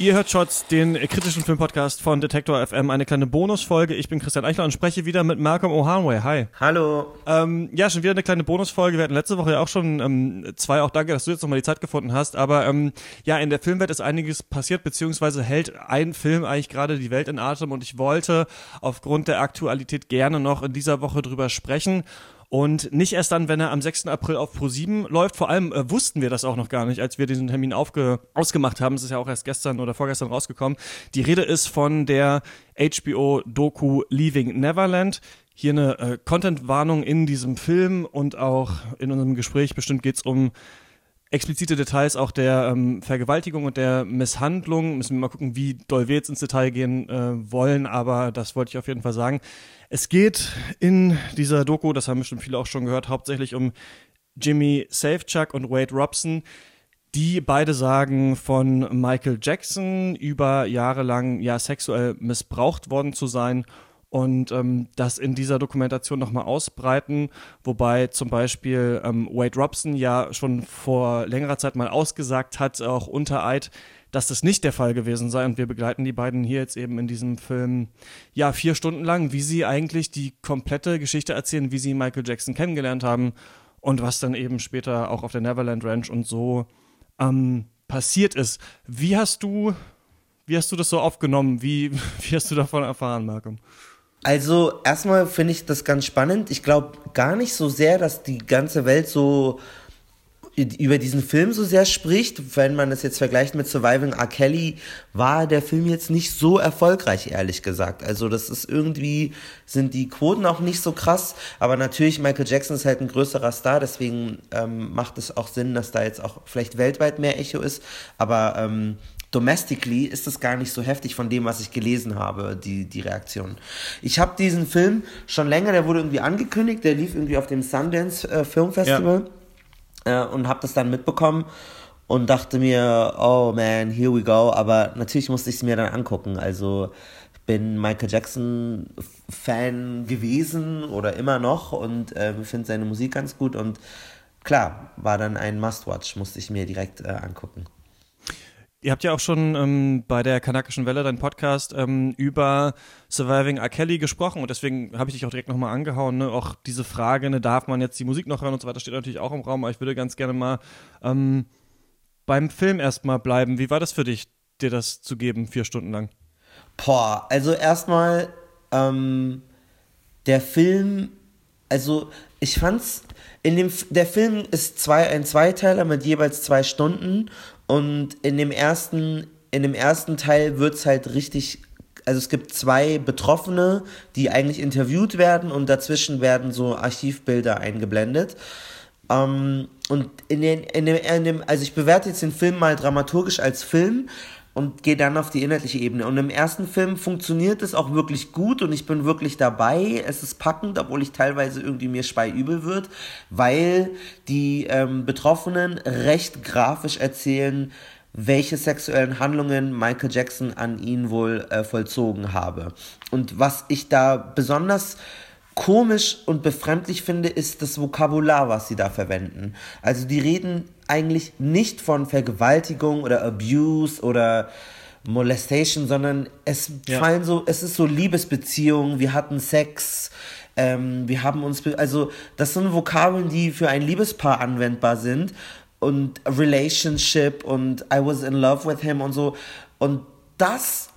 Ihr hört Shots, den kritischen Filmpodcast von Detektor FM, eine kleine Bonusfolge. Ich bin Christian Eichler und spreche wieder mit Malcolm O'Hanway. Hi. Hallo. Ähm, ja, schon wieder eine kleine Bonusfolge. Wir hatten letzte Woche ja auch schon ähm, zwei. Auch danke, dass du jetzt nochmal die Zeit gefunden hast. Aber ähm, ja, in der Filmwelt ist einiges passiert, beziehungsweise hält ein Film eigentlich gerade die Welt in Atem. Und ich wollte aufgrund der Aktualität gerne noch in dieser Woche drüber sprechen. Und nicht erst dann, wenn er am 6. April auf Pro7 läuft. Vor allem äh, wussten wir das auch noch gar nicht, als wir diesen Termin aufge ausgemacht haben. Es ist ja auch erst gestern oder vorgestern rausgekommen. Die Rede ist von der HBO-Doku Leaving Neverland. Hier eine äh, Content-Warnung in diesem Film und auch in unserem Gespräch bestimmt geht's um explizite Details auch der ähm, Vergewaltigung und der Misshandlung. Müssen wir mal gucken, wie doll wir jetzt ins Detail gehen äh, wollen, aber das wollte ich auf jeden Fall sagen. Es geht in dieser Doku, das haben bestimmt viele auch schon gehört, hauptsächlich um Jimmy Safechuck und Wade Robson, die beide sagen, von Michael Jackson über Jahre lang ja sexuell missbraucht worden zu sein und ähm, das in dieser Dokumentation nochmal ausbreiten, wobei zum Beispiel ähm, Wade Robson ja schon vor längerer Zeit mal ausgesagt hat, auch unter Eid, dass das nicht der Fall gewesen sei. Und wir begleiten die beiden hier jetzt eben in diesem Film, ja, vier Stunden lang, wie sie eigentlich die komplette Geschichte erzählen, wie sie Michael Jackson kennengelernt haben und was dann eben später auch auf der Neverland Ranch und so ähm, passiert ist. Wie hast du, wie hast du das so aufgenommen? Wie, wie hast du davon erfahren, Malcolm? Also erstmal finde ich das ganz spannend. Ich glaube gar nicht so sehr, dass die ganze Welt so über diesen Film so sehr spricht, wenn man es jetzt vergleicht mit Surviving R. Kelly, war der Film jetzt nicht so erfolgreich, ehrlich gesagt. Also das ist irgendwie, sind die Quoten auch nicht so krass, aber natürlich Michael Jackson ist halt ein größerer Star, deswegen ähm, macht es auch Sinn, dass da jetzt auch vielleicht weltweit mehr Echo ist, aber ähm, domestically ist das gar nicht so heftig von dem, was ich gelesen habe, die, die Reaktion. Ich habe diesen Film schon länger, der wurde irgendwie angekündigt, der lief irgendwie auf dem Sundance äh, Film Festival. Ja äh, und habe das dann mitbekommen und dachte mir, oh man, here we go. Aber natürlich musste ich es mir dann angucken. Also ich bin Michael Jackson Fan gewesen oder immer noch und äh, finde seine Musik ganz gut und klar, war dann ein Must-Watch, musste ich mir direkt äh, angucken. Ihr habt ja auch schon ähm, bei der Kanakischen Welle, dein Podcast, ähm, über Surviving R. Kelly gesprochen und deswegen habe ich dich auch direkt nochmal angehauen. Ne? Auch diese Frage, ne, darf man jetzt die Musik noch hören und so weiter, steht natürlich auch im Raum, aber ich würde ganz gerne mal ähm, beim Film erstmal bleiben. Wie war das für dich, dir das zu geben, vier Stunden lang? Boah, also erstmal, ähm, der Film, also ich fand's, in dem, der Film ist zwei, ein Zweiteiler mit jeweils zwei Stunden und in dem ersten, in dem ersten Teil wird es halt richtig also es gibt zwei Betroffene, die eigentlich interviewt werden und dazwischen werden so Archivbilder eingeblendet. Ähm, und in, den, in, dem, in dem, also ich bewerte jetzt den Film mal dramaturgisch als Film und gehe dann auf die inhaltliche Ebene. Und im ersten Film funktioniert es auch wirklich gut und ich bin wirklich dabei. Es ist packend, obwohl ich teilweise irgendwie mir speiübel wird, weil die ähm, Betroffenen recht grafisch erzählen, welche sexuellen Handlungen Michael Jackson an ihn wohl äh, vollzogen habe. Und was ich da besonders komisch und befremdlich finde, ist das Vokabular, was sie da verwenden. Also die reden eigentlich nicht von Vergewaltigung oder Abuse oder Molestation, sondern es ja. fallen so, es ist so Liebesbeziehungen, wir hatten Sex, ähm, wir haben uns, also das sind Vokabeln, die für ein Liebespaar anwendbar sind und Relationship und I was in love with him und so und das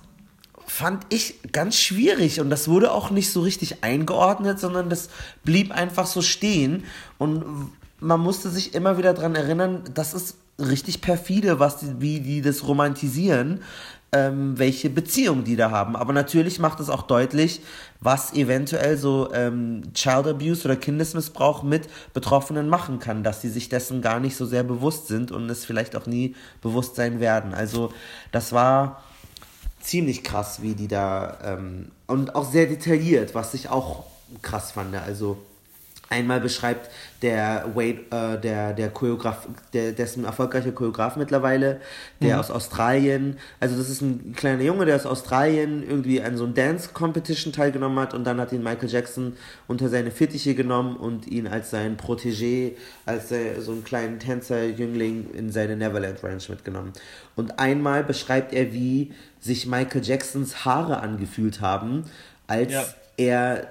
fand ich ganz schwierig und das wurde auch nicht so richtig eingeordnet, sondern das blieb einfach so stehen und man musste sich immer wieder daran erinnern, das ist richtig perfide, was die, wie die das romantisieren, ähm, welche Beziehung die da haben. Aber natürlich macht es auch deutlich, was eventuell so ähm, Child Abuse oder Kindesmissbrauch mit Betroffenen machen kann, dass sie sich dessen gar nicht so sehr bewusst sind und es vielleicht auch nie bewusst sein werden. Also das war ziemlich krass, wie die da ähm, und auch sehr detailliert, was ich auch krass fand. Also Einmal beschreibt der Wade, äh, der, der Choreograf, der, der ist ein erfolgreicher Choreograf mittlerweile, der mhm. aus Australien, also das ist ein kleiner Junge, der aus Australien irgendwie an so einem Dance-Competition teilgenommen hat und dann hat ihn Michael Jackson unter seine Fittiche genommen und ihn als sein Protégé, als äh, so einen kleinen Tänzer-Jüngling in seine Neverland Ranch mitgenommen. Und einmal beschreibt er, wie sich Michael Jacksons Haare angefühlt haben, als ja. er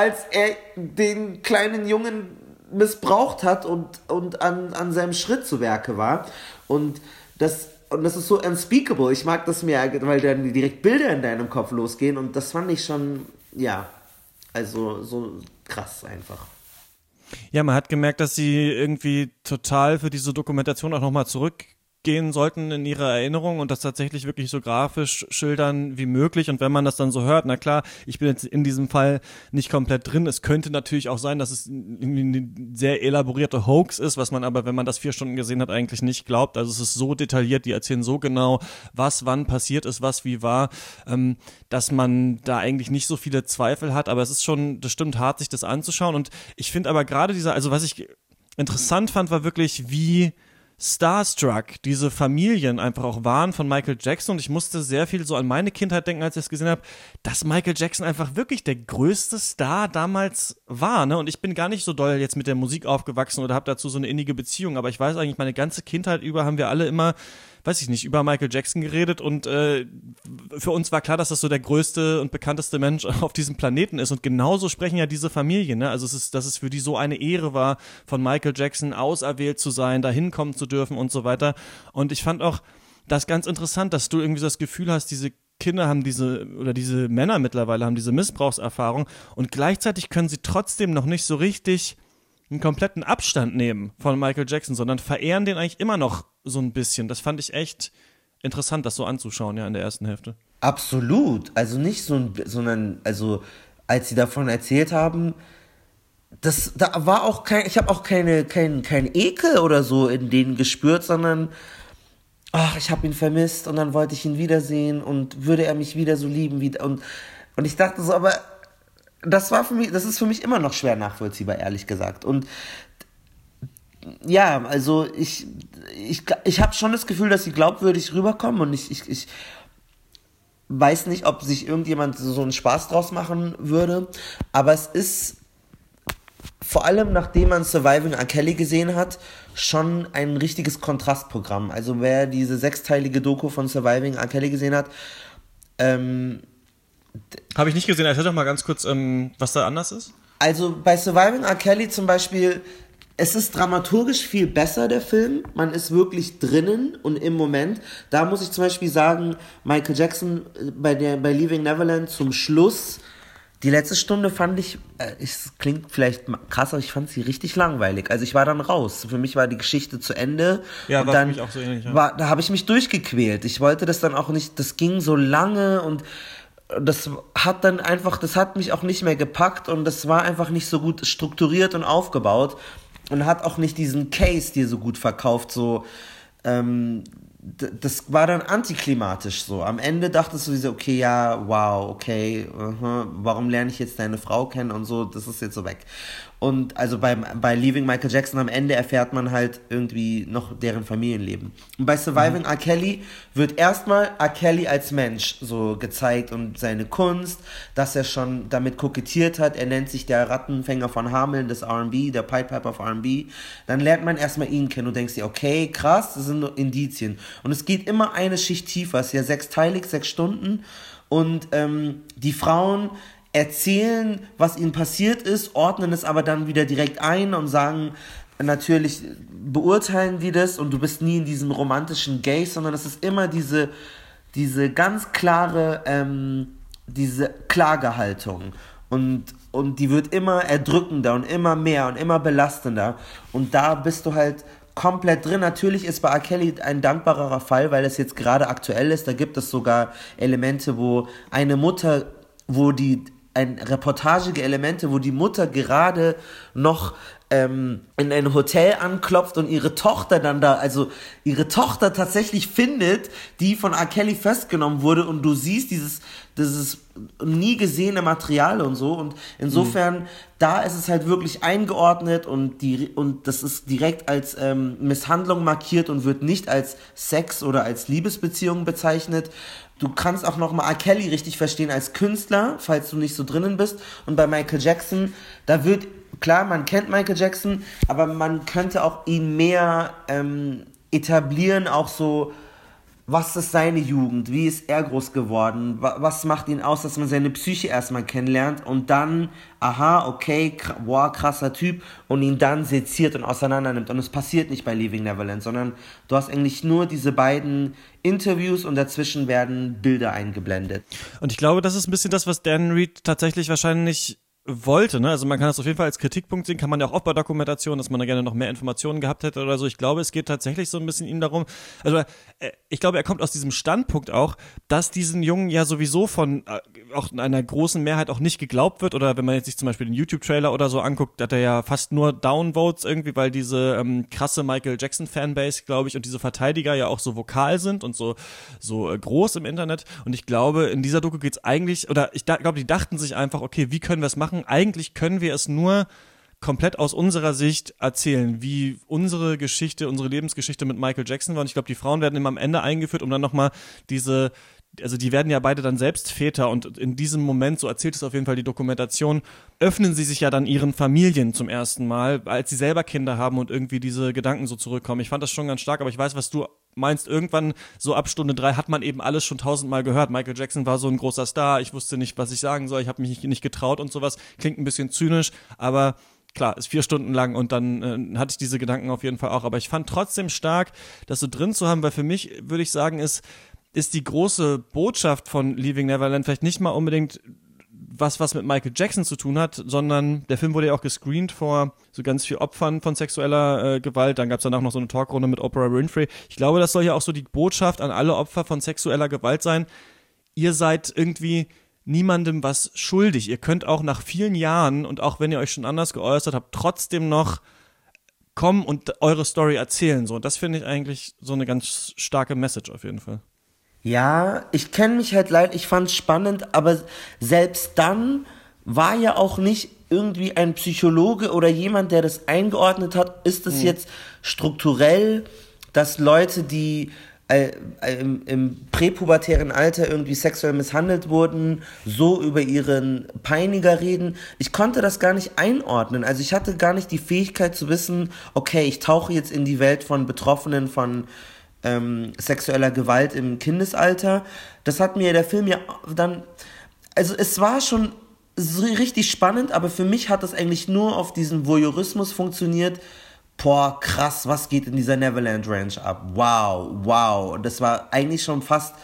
als er den kleinen Jungen missbraucht hat und, und an, an seinem Schritt zu Werke war. Und das, und das ist so unspeakable. Ich mag das mehr, weil dann direkt Bilder in deinem Kopf losgehen. Und das fand ich schon, ja, also so krass einfach. Ja, man hat gemerkt, dass sie irgendwie total für diese Dokumentation auch nochmal zurück gehen sollten in ihrer Erinnerung und das tatsächlich wirklich so grafisch schildern wie möglich. Und wenn man das dann so hört, na klar, ich bin jetzt in diesem Fall nicht komplett drin. Es könnte natürlich auch sein, dass es eine sehr elaborierte Hoax ist, was man aber, wenn man das vier Stunden gesehen hat, eigentlich nicht glaubt. Also es ist so detailliert, die erzählen so genau, was wann passiert ist, was wie war, ähm, dass man da eigentlich nicht so viele Zweifel hat. Aber es ist schon, das stimmt hart, sich das anzuschauen. Und ich finde aber gerade dieser, also was ich interessant fand, war wirklich, wie starstruck diese Familien einfach auch waren von Michael Jackson. Und ich musste sehr viel so an meine Kindheit denken, als ich es gesehen habe, dass Michael Jackson einfach wirklich der größte Star damals war. Ne? Und ich bin gar nicht so doll jetzt mit der Musik aufgewachsen oder habe dazu so eine innige Beziehung. Aber ich weiß eigentlich, meine ganze Kindheit über haben wir alle immer weiß ich nicht, über Michael Jackson geredet und äh, für uns war klar, dass das so der größte und bekannteste Mensch auf diesem Planeten ist. Und genauso sprechen ja diese Familien, ne? Also es ist, dass es für die so eine Ehre war, von Michael Jackson auserwählt zu sein, da hinkommen zu dürfen und so weiter. Und ich fand auch das ganz interessant, dass du irgendwie so das Gefühl hast, diese Kinder haben diese, oder diese Männer mittlerweile haben diese Missbrauchserfahrung und gleichzeitig können sie trotzdem noch nicht so richtig einen kompletten Abstand nehmen von Michael Jackson, sondern verehren den eigentlich immer noch so ein bisschen. Das fand ich echt interessant, das so anzuschauen, ja, in der ersten Hälfte. Absolut. Also nicht so ein, sondern, also, als sie davon erzählt haben, das, da war auch kein, ich habe auch keine, kein, kein Ekel oder so in denen gespürt, sondern, ach, ich habe ihn vermisst und dann wollte ich ihn wiedersehen und würde er mich wieder so lieben wie, und, und ich dachte so, aber das war für mich, das ist für mich immer noch schwer nachvollziehbar, ehrlich gesagt. Und ja, also ich, ich, ich habe schon das Gefühl, dass sie glaubwürdig rüberkommen und ich, ich, ich weiß nicht, ob sich irgendjemand so einen Spaß draus machen würde, aber es ist vor allem nachdem man Surviving R. Kelly gesehen hat, schon ein richtiges Kontrastprogramm. Also wer diese sechsteilige Doku von Surviving R. Kelly gesehen hat, ähm, habe ich nicht gesehen. Erzähl doch mal ganz kurz, ähm, was da anders ist. Also bei Surviving R. Kelly zum Beispiel es ist dramaturgisch viel besser, der Film. Man ist wirklich drinnen und im Moment. Da muss ich zum Beispiel sagen, Michael Jackson äh, bei, der, bei Leaving Neverland zum Schluss, die letzte Stunde fand ich, äh, es klingt vielleicht krass, aber ich fand sie richtig langweilig. Also ich war dann raus. Für mich war die Geschichte zu Ende. Ja, und war dann für mich auch so ähnlich. Ja. War, da habe ich mich durchgequält. Ich wollte das dann auch nicht, das ging so lange und das hat dann einfach, das hat mich auch nicht mehr gepackt und das war einfach nicht so gut strukturiert und aufgebaut und hat auch nicht diesen Case dir so gut verkauft, so, ähm, das war dann antiklimatisch so. Am Ende dachtest du so, okay, ja, wow, okay, uh -huh, warum lerne ich jetzt deine Frau kennen und so, das ist jetzt so weg. Und also bei, bei Leaving Michael Jackson am Ende erfährt man halt irgendwie noch deren Familienleben. Und bei Surviving mhm. R. Kelly wird erstmal R. Kelly als Mensch so gezeigt und seine Kunst, dass er schon damit kokettiert hat. Er nennt sich der Rattenfänger von Hameln des R&B, der Pied Piper of R&B. Dann lernt man erstmal ihn kennen und denkst dir, okay, krass, das sind nur Indizien. Und es geht immer eine Schicht tiefer. Es ist ja sechsteilig, sechs Stunden. Und ähm, die Frauen erzählen, was ihnen passiert ist, ordnen es aber dann wieder direkt ein und sagen, natürlich beurteilen die das und du bist nie in diesem romantischen Gaze, sondern es ist immer diese, diese ganz klare, ähm, diese Klagehaltung. Und, und die wird immer erdrückender und immer mehr und immer belastender. Und da bist du halt komplett drin. Natürlich ist bei R. Kelly ein dankbarerer Fall, weil es jetzt gerade aktuell ist. Da gibt es sogar Elemente, wo eine Mutter, wo die ein reportagige Elemente, wo die Mutter gerade noch ähm, in ein Hotel anklopft und ihre Tochter dann da, also ihre Tochter tatsächlich findet, die von R. Kelly festgenommen wurde und du siehst dieses, dieses nie gesehene Material und so und insofern, mhm. da ist es halt wirklich eingeordnet und die, und das ist direkt als ähm, Misshandlung markiert und wird nicht als Sex oder als Liebesbeziehung bezeichnet du kannst auch noch mal R. Kelly richtig verstehen als Künstler, falls du nicht so drinnen bist. Und bei Michael Jackson, da wird klar, man kennt Michael Jackson, aber man könnte auch ihn mehr ähm, etablieren, auch so, was ist seine Jugend, wie ist er groß geworden, was macht ihn aus, dass man seine Psyche erstmal kennenlernt und dann, aha, okay, wow, krasser Typ und ihn dann seziert und auseinander nimmt. Und es passiert nicht bei Leaving Neverland, sondern du hast eigentlich nur diese beiden Interviews und dazwischen werden Bilder eingeblendet. Und ich glaube, das ist ein bisschen das, was Dan Reed tatsächlich wahrscheinlich wollte, ne? Also man kann das auf jeden Fall als Kritikpunkt sehen, kann man ja auch bei Dokumentation, dass man da gerne noch mehr Informationen gehabt hätte oder so. Ich glaube, es geht tatsächlich so ein bisschen ihm darum, also äh, ich glaube, er kommt aus diesem Standpunkt auch, dass diesen Jungen ja sowieso von äh, auch einer großen Mehrheit auch nicht geglaubt wird oder wenn man jetzt sich zum Beispiel den YouTube-Trailer oder so anguckt, hat er ja fast nur Downvotes irgendwie, weil diese ähm, krasse Michael Jackson-Fanbase, glaube ich, und diese Verteidiger ja auch so vokal sind und so, so äh, groß im Internet. Und ich glaube, in dieser Doku geht's eigentlich, oder ich da, glaube, die dachten sich einfach, okay, wie können wir es machen? Eigentlich können wir es nur komplett aus unserer Sicht erzählen, wie unsere Geschichte, unsere Lebensgeschichte mit Michael Jackson war. Und ich glaube, die Frauen werden immer am Ende eingeführt, um dann nochmal diese, also die werden ja beide dann selbst Väter und in diesem Moment, so erzählt es auf jeden Fall die Dokumentation, öffnen sie sich ja dann ihren Familien zum ersten Mal, als sie selber Kinder haben und irgendwie diese Gedanken so zurückkommen. Ich fand das schon ganz stark, aber ich weiß, was du meinst, irgendwann so ab Stunde drei hat man eben alles schon tausendmal gehört. Michael Jackson war so ein großer Star, ich wusste nicht, was ich sagen soll, ich habe mich nicht getraut und sowas. Klingt ein bisschen zynisch, aber klar, ist vier Stunden lang und dann äh, hatte ich diese Gedanken auf jeden Fall auch. Aber ich fand trotzdem stark, das so drin zu haben, weil für mich, würde ich sagen, ist, ist die große Botschaft von Leaving Neverland vielleicht nicht mal unbedingt was, was mit Michael Jackson zu tun hat, sondern der Film wurde ja auch gescreent vor so ganz viel Opfern von sexueller äh, Gewalt. Dann gab es danach noch so eine Talkrunde mit Oprah Winfrey. Ich glaube, das soll ja auch so die Botschaft an alle Opfer von sexueller Gewalt sein. Ihr seid irgendwie niemandem was schuldig. Ihr könnt auch nach vielen Jahren und auch wenn ihr euch schon anders geäußert habt, trotzdem noch kommen und eure Story erzählen. So, und das finde ich eigentlich so eine ganz starke Message auf jeden Fall. Ja, ich kenne mich halt leid, ich fand es spannend, aber selbst dann war ja auch nicht irgendwie ein Psychologe oder jemand, der das eingeordnet hat, ist es hm. jetzt strukturell, dass Leute, die äh, im, im präpubertären Alter irgendwie sexuell misshandelt wurden, so über ihren Peiniger reden. Ich konnte das gar nicht einordnen. Also ich hatte gar nicht die Fähigkeit zu wissen, okay, ich tauche jetzt in die Welt von Betroffenen von ähm, sexueller Gewalt im Kindesalter. Das hat mir der Film ja dann, also es war schon so richtig spannend, aber für mich hat das eigentlich nur auf diesen Voyeurismus funktioniert, boah, krass, was geht in dieser Neverland Ranch ab? Wow, wow. Das war eigentlich schon fast.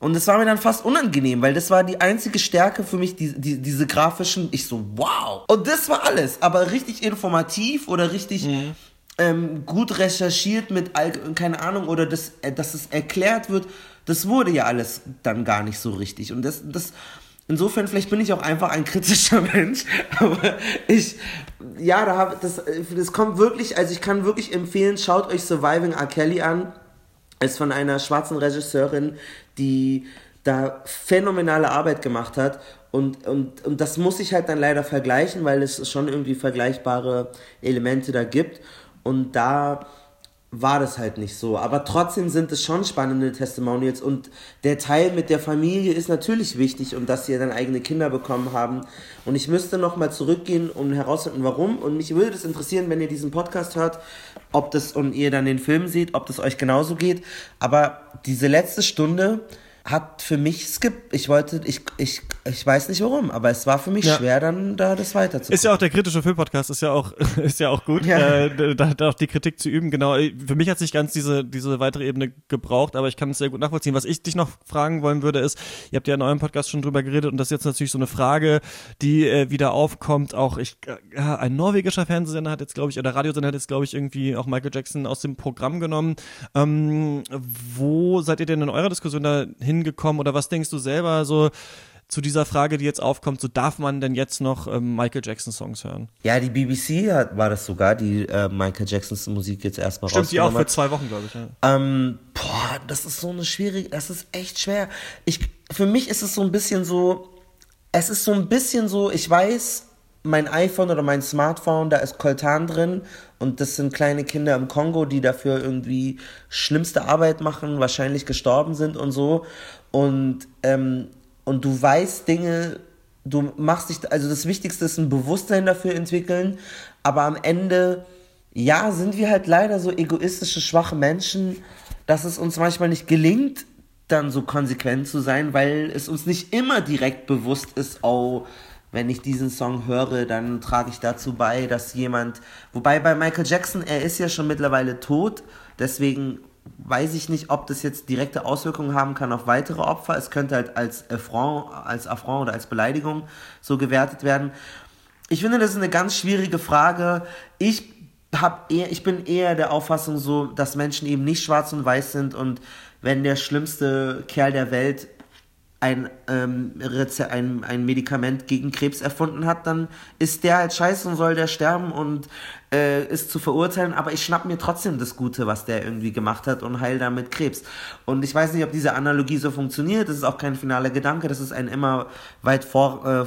Und das war mir dann fast unangenehm, weil das war die einzige Stärke für mich, die, die, diese grafischen. Ich so, wow. Und das war alles. Aber richtig informativ oder richtig mhm. Ähm, gut recherchiert mit, keine Ahnung, oder das, äh, dass es erklärt wird, das wurde ja alles dann gar nicht so richtig. Und das, das, Insofern, vielleicht bin ich auch einfach ein kritischer Mensch, aber ich, ja, da hab, das, das kommt wirklich, also ich kann wirklich empfehlen, schaut euch Surviving R. Kelly an. Ist von einer schwarzen Regisseurin, die da phänomenale Arbeit gemacht hat. Und, und, und das muss ich halt dann leider vergleichen, weil es schon irgendwie vergleichbare Elemente da gibt. Und da war das halt nicht so. Aber trotzdem sind es schon spannende Testimonials und der Teil mit der Familie ist natürlich wichtig und dass sie dann eigene Kinder bekommen haben. Und ich müsste nochmal zurückgehen und herausfinden, warum. Und mich würde das interessieren, wenn ihr diesen Podcast hört, ob das und ihr dann den Film seht, ob das euch genauso geht. Aber diese letzte Stunde, hat für mich skip. Ich wollte, ich, ich, ich weiß nicht warum, aber es war für mich ja. schwer, dann da das weiterzumachen. Ist ja auch der kritische Filmpodcast, ist ja auch, ist ja auch gut, ja. äh, da, da auch die Kritik zu üben. Genau, für mich hat sich ganz diese, diese weitere Ebene gebraucht, aber ich kann es sehr gut nachvollziehen. Was ich dich noch fragen wollen würde, ist, ihr habt ja in eurem Podcast schon drüber geredet und das ist jetzt natürlich so eine Frage, die äh, wieder aufkommt. Auch ich, äh, ein norwegischer Fernsehsender hat jetzt, glaube ich, oder Radiosender hat jetzt, glaube ich, irgendwie auch Michael Jackson aus dem Programm genommen. Ähm, wo seid ihr denn in eurer Diskussion da hin hingekommen oder was denkst du selber so zu dieser Frage, die jetzt aufkommt, so darf man denn jetzt noch ähm, Michael Jackson Songs hören? Ja, die BBC hat, war das sogar, die äh, Michael Jacksons Musik jetzt erstmal Stimmt, die auch für zwei Wochen, glaube ich. Ja. Ähm, boah, das ist so eine schwierige, das ist echt schwer. Ich, für mich ist es so ein bisschen so, es ist so ein bisschen so, ich weiß, mein iPhone oder mein Smartphone, da ist Coltan drin und das sind kleine Kinder im Kongo, die dafür irgendwie schlimmste Arbeit machen, wahrscheinlich gestorben sind und so. Und, ähm, und du weißt Dinge, du machst dich, also das Wichtigste ist ein Bewusstsein dafür entwickeln, aber am Ende, ja, sind wir halt leider so egoistische, schwache Menschen, dass es uns manchmal nicht gelingt, dann so konsequent zu sein, weil es uns nicht immer direkt bewusst ist, oh, wenn ich diesen Song höre, dann trage ich dazu bei, dass jemand, wobei bei Michael Jackson, er ist ja schon mittlerweile tot, deswegen weiß ich nicht, ob das jetzt direkte Auswirkungen haben kann auf weitere Opfer. Es könnte halt als Affront, als Affront oder als Beleidigung so gewertet werden. Ich finde, das ist eine ganz schwierige Frage. Ich hab eher, ich bin eher der Auffassung so, dass Menschen eben nicht schwarz und weiß sind und wenn der schlimmste Kerl der Welt ein, ähm, ein, ein Medikament gegen Krebs erfunden hat, dann ist der halt scheiße und soll der sterben und äh, ist zu verurteilen, aber ich schnapp mir trotzdem das Gute, was der irgendwie gemacht hat und heil damit Krebs. Und ich weiß nicht, ob diese Analogie so funktioniert, das ist auch kein finaler Gedanke, das ist ein immer weit vor, äh,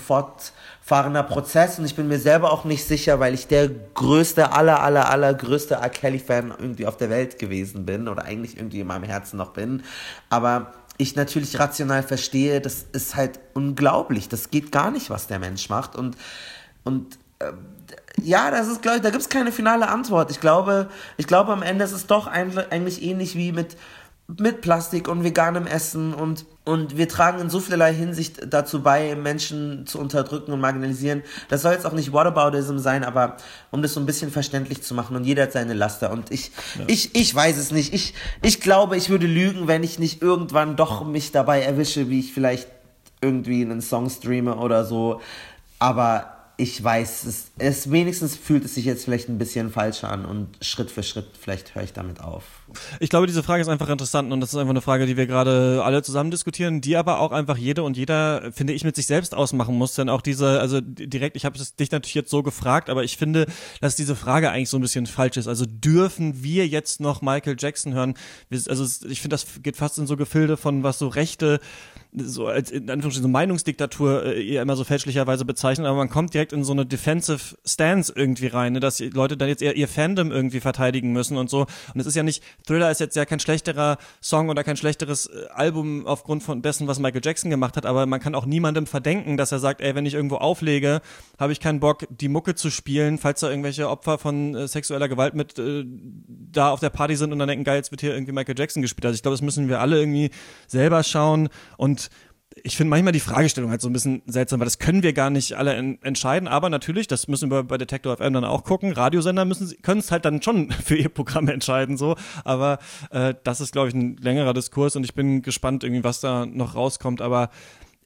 fortfahrender Prozess und ich bin mir selber auch nicht sicher, weil ich der größte, aller, aller, aller größte R. Kelly-Fan irgendwie auf der Welt gewesen bin oder eigentlich irgendwie in meinem Herzen noch bin, aber ich natürlich rational verstehe, das ist halt unglaublich. Das geht gar nicht, was der Mensch macht. Und, und äh, ja, das ist, glaube ich, da gibt es keine finale Antwort. Ich glaube, ich glaube, am Ende ist es doch eigentlich ähnlich wie mit mit Plastik und veganem Essen und, und wir tragen in so vielerlei Hinsicht dazu bei, Menschen zu unterdrücken und marginalisieren. Das soll jetzt auch nicht Whataboutism sein, aber um das so ein bisschen verständlich zu machen und jeder hat seine Laster und ich, ja. ich, ich weiß es nicht. Ich, ich glaube, ich würde lügen, wenn ich nicht irgendwann doch mich dabei erwische, wie ich vielleicht irgendwie einen Song streame oder so. Aber ich weiß, es, es wenigstens fühlt es sich jetzt vielleicht ein bisschen falscher an und Schritt für Schritt vielleicht höre ich damit auf. Ich glaube, diese Frage ist einfach interessant und das ist einfach eine Frage, die wir gerade alle zusammen diskutieren, die aber auch einfach jede und jeder, finde ich, mit sich selbst ausmachen muss. Denn auch diese, also direkt, ich habe dich natürlich jetzt so gefragt, aber ich finde, dass diese Frage eigentlich so ein bisschen falsch ist. Also dürfen wir jetzt noch Michael Jackson hören? Also ich finde, das geht fast in so Gefilde von was so rechte so als in Anführungsstrichen so Meinungsdiktatur äh, eher immer so fälschlicherweise bezeichnen, aber man kommt direkt in so eine Defensive Stance irgendwie rein, ne, dass die Leute dann jetzt eher ihr Fandom irgendwie verteidigen müssen und so. Und es ist ja nicht, Thriller ist jetzt ja kein schlechterer Song oder kein schlechteres äh, Album aufgrund von dessen, was Michael Jackson gemacht hat, aber man kann auch niemandem verdenken, dass er sagt, ey, wenn ich irgendwo auflege, habe ich keinen Bock, die Mucke zu spielen, falls da irgendwelche Opfer von äh, sexueller Gewalt mit äh, da auf der Party sind und dann denken, geil, jetzt wird hier irgendwie Michael Jackson gespielt. Also ich glaube, das müssen wir alle irgendwie selber schauen und ich finde manchmal die Fragestellung halt so ein bisschen seltsam, weil das können wir gar nicht alle en entscheiden. Aber natürlich, das müssen wir bei Detector FM dann auch gucken. Radiosender müssen können es halt dann schon für ihr Programm entscheiden, so. Aber äh, das ist, glaube ich, ein längerer Diskurs und ich bin gespannt, irgendwie, was da noch rauskommt. Aber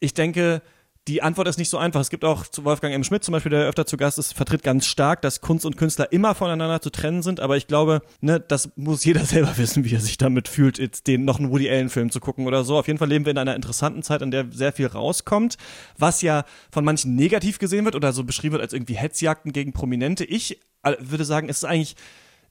ich denke, die Antwort ist nicht so einfach. Es gibt auch zu Wolfgang M. Schmidt zum Beispiel, der öfter zu Gast ist, vertritt ganz stark, dass Kunst und Künstler immer voneinander zu trennen sind. Aber ich glaube, ne, das muss jeder selber wissen, wie er sich damit fühlt, jetzt den noch einen Woody Allen-Film zu gucken oder so. Auf jeden Fall leben wir in einer interessanten Zeit, in der sehr viel rauskommt, was ja von manchen negativ gesehen wird oder so beschrieben wird als irgendwie Hetzjagden gegen Prominente. Ich äh, würde sagen, es ist eigentlich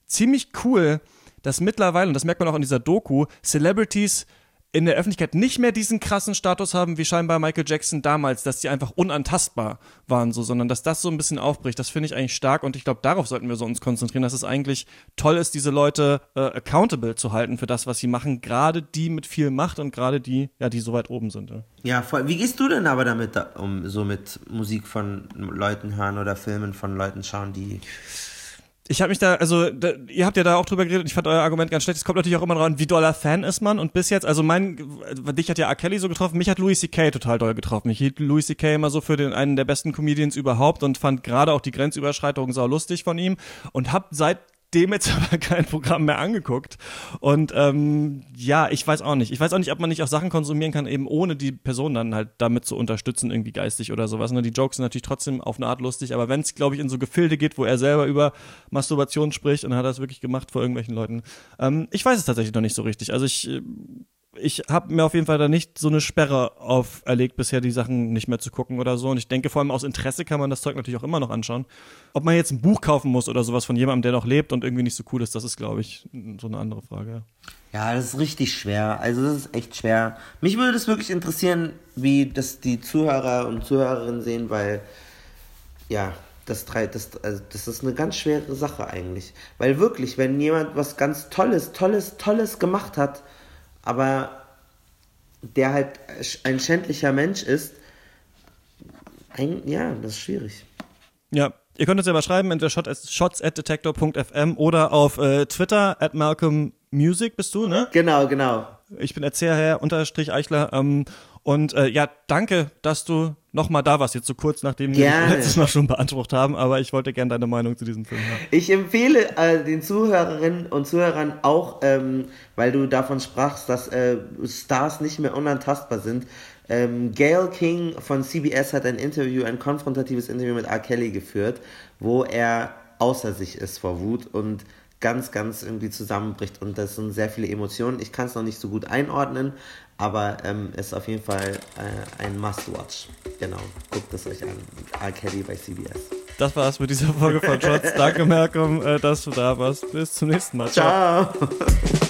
ziemlich cool, dass mittlerweile, und das merkt man auch in dieser Doku, Celebrities in der Öffentlichkeit nicht mehr diesen krassen Status haben wie scheinbar Michael Jackson damals, dass die einfach unantastbar waren, so, sondern dass das so ein bisschen aufbricht. Das finde ich eigentlich stark und ich glaube, darauf sollten wir so uns konzentrieren, dass es eigentlich toll ist, diese Leute äh, accountable zu halten für das, was sie machen, gerade die mit viel Macht und gerade die, ja, die so weit oben sind. Ja. ja, voll. Wie gehst du denn aber damit um, so mit Musik von Leuten hören oder Filmen von Leuten schauen, die ich habe mich da, also da, ihr habt ja da auch drüber geredet und ich fand euer Argument ganz schlecht. Es kommt natürlich auch immer dran, wie doller Fan ist man. Und bis jetzt, also mein, dich hat ja R. Kelly so getroffen, mich hat Louis C.K. total doll getroffen. Ich hielt Louis C.K. immer so für den einen der besten Comedians überhaupt und fand gerade auch die Grenzüberschreitung sau lustig von ihm und hab seit dem jetzt aber kein Programm mehr angeguckt. Und ähm, ja, ich weiß auch nicht. Ich weiß auch nicht, ob man nicht auch Sachen konsumieren kann, eben ohne die Person dann halt damit zu unterstützen, irgendwie geistig oder sowas. Ne? Die Jokes sind natürlich trotzdem auf eine Art lustig, aber wenn es, glaube ich, in so Gefilde geht, wo er selber über Masturbation spricht und hat das wirklich gemacht vor irgendwelchen Leuten, ähm, ich weiß es tatsächlich noch nicht so richtig. Also ich, ich habe mir auf jeden Fall da nicht so eine Sperre auferlegt, bisher die Sachen nicht mehr zu gucken oder so. Und ich denke, vor allem aus Interesse kann man das Zeug natürlich auch immer noch anschauen. Ob man jetzt ein Buch kaufen muss oder sowas von jemandem, der noch lebt und irgendwie nicht so cool ist, das ist, glaube ich, so eine andere Frage. Ja, das ist richtig schwer. Also das ist echt schwer. Mich würde es wirklich interessieren, wie das die Zuhörer und Zuhörerinnen sehen, weil ja, das, das, also das ist eine ganz schwere Sache eigentlich. Weil wirklich, wenn jemand was ganz Tolles, Tolles, Tolles gemacht hat, aber der halt ein schändlicher Mensch ist, ein, ja, das ist schwierig. Ja, ihr könnt uns ja mal schreiben, entweder shots at detector.fm oder auf äh, Twitter at Malcolm Music bist du, ne? Genau, genau. Ich bin Erzähler unterstrich Eichler. Ähm, und äh, ja, danke, dass du nochmal da warst, jetzt so kurz nachdem gerne. wir letztes Mal schon beansprucht haben, aber ich wollte gerne deine Meinung zu diesem Film hören. Ich empfehle äh, den Zuhörerinnen und Zuhörern auch, ähm, weil du davon sprachst, dass äh, Stars nicht mehr unantastbar sind. Ähm, Gail King von CBS hat ein Interview, ein konfrontatives Interview mit R. Kelly geführt, wo er außer sich ist vor Wut und ganz, ganz irgendwie zusammenbricht und das sind sehr viele Emotionen. Ich kann es noch nicht so gut einordnen, aber ähm, ist auf jeden Fall äh, ein Must-Watch. Genau, guckt es euch an. R. Kelly bei CBS. Das war's mit dieser Folge von Shots. Danke, Malcolm, äh, dass du da warst. Bis zum nächsten Mal. Ciao. Ciao.